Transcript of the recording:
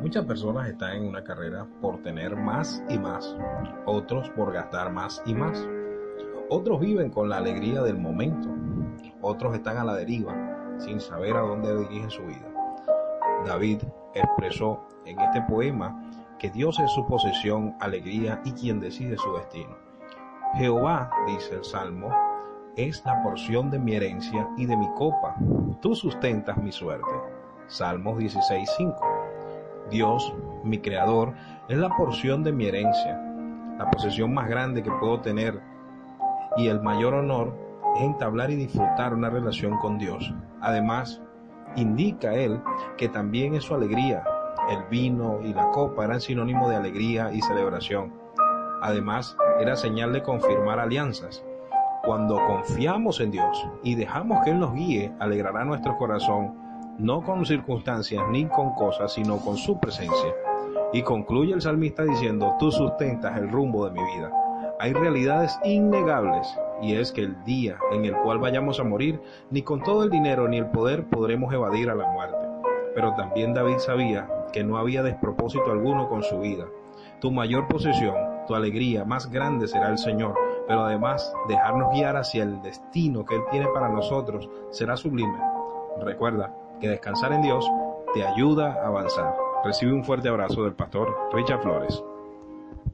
Muchas personas están en una carrera por tener más y más, otros por gastar más y más. Otros viven con la alegría del momento, otros están a la deriva, sin saber a dónde dirigen su vida. David expresó en este poema que Dios es su posesión, alegría y quien decide su destino. Jehová, dice el Salmo, es la porción de mi herencia y de mi copa. Tú sustentas mi suerte. Salmos 16.5. Dios, mi creador, es la porción de mi herencia, la posesión más grande que puedo tener y el mayor honor es entablar y disfrutar una relación con Dios. Además, indica él que también es su alegría. El vino y la copa eran sinónimo de alegría y celebración. Además, era señal de confirmar alianzas. Cuando confiamos en Dios y dejamos que Él nos guíe, alegrará nuestro corazón, no con circunstancias ni con cosas, sino con su presencia. Y concluye el salmista diciendo, tú sustentas el rumbo de mi vida. Hay realidades innegables y es que el día en el cual vayamos a morir, ni con todo el dinero ni el poder podremos evadir a la muerte. Pero también David sabía que no había despropósito alguno con su vida. Tu mayor posesión, tu alegría más grande será el Señor, pero además dejarnos guiar hacia el destino que Él tiene para nosotros será sublime. Recuerda que descansar en Dios te ayuda a avanzar. Recibe un fuerte abrazo del pastor Richard Flores.